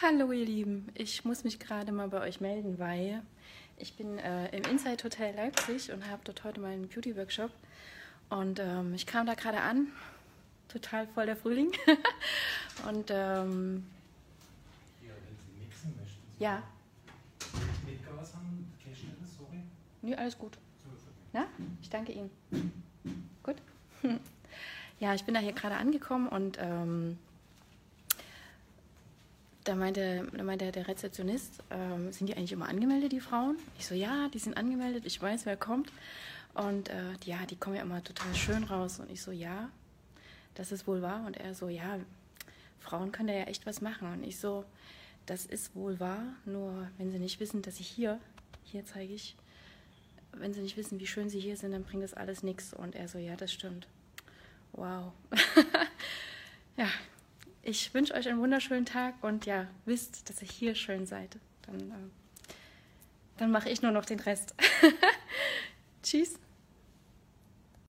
Hallo ihr Lieben, ich muss mich gerade mal bei euch melden, weil ich bin äh, im Inside Hotel Leipzig und habe dort heute meinen Beauty Workshop und ähm, ich kam da gerade an, total voll der Frühling und ähm, Ja, wenn Sie mixen möchten. so ja, Mit Gas haben, sorry. nö, alles gut. Ja, ich danke Ihnen. Gut. Ja, ich bin da hier gerade angekommen und ähm, da meinte, da meinte der Rezeptionist, ähm, sind die eigentlich immer angemeldet, die Frauen? Ich so, ja, die sind angemeldet, ich weiß, wer kommt. Und äh, ja, die kommen ja immer total schön raus. Und ich so, ja, das ist wohl wahr. Und er so, ja, Frauen können da ja echt was machen. Und ich so, das ist wohl wahr, nur wenn sie nicht wissen, dass ich hier, hier zeige ich, wenn sie nicht wissen, wie schön sie hier sind, dann bringt das alles nichts. Und er so, ja, das stimmt. Wow. ja, ich wünsche euch einen wunderschönen Tag und ja, wisst, dass ihr hier schön seid. Dann, äh, dann mache ich nur noch den Rest. Tschüss.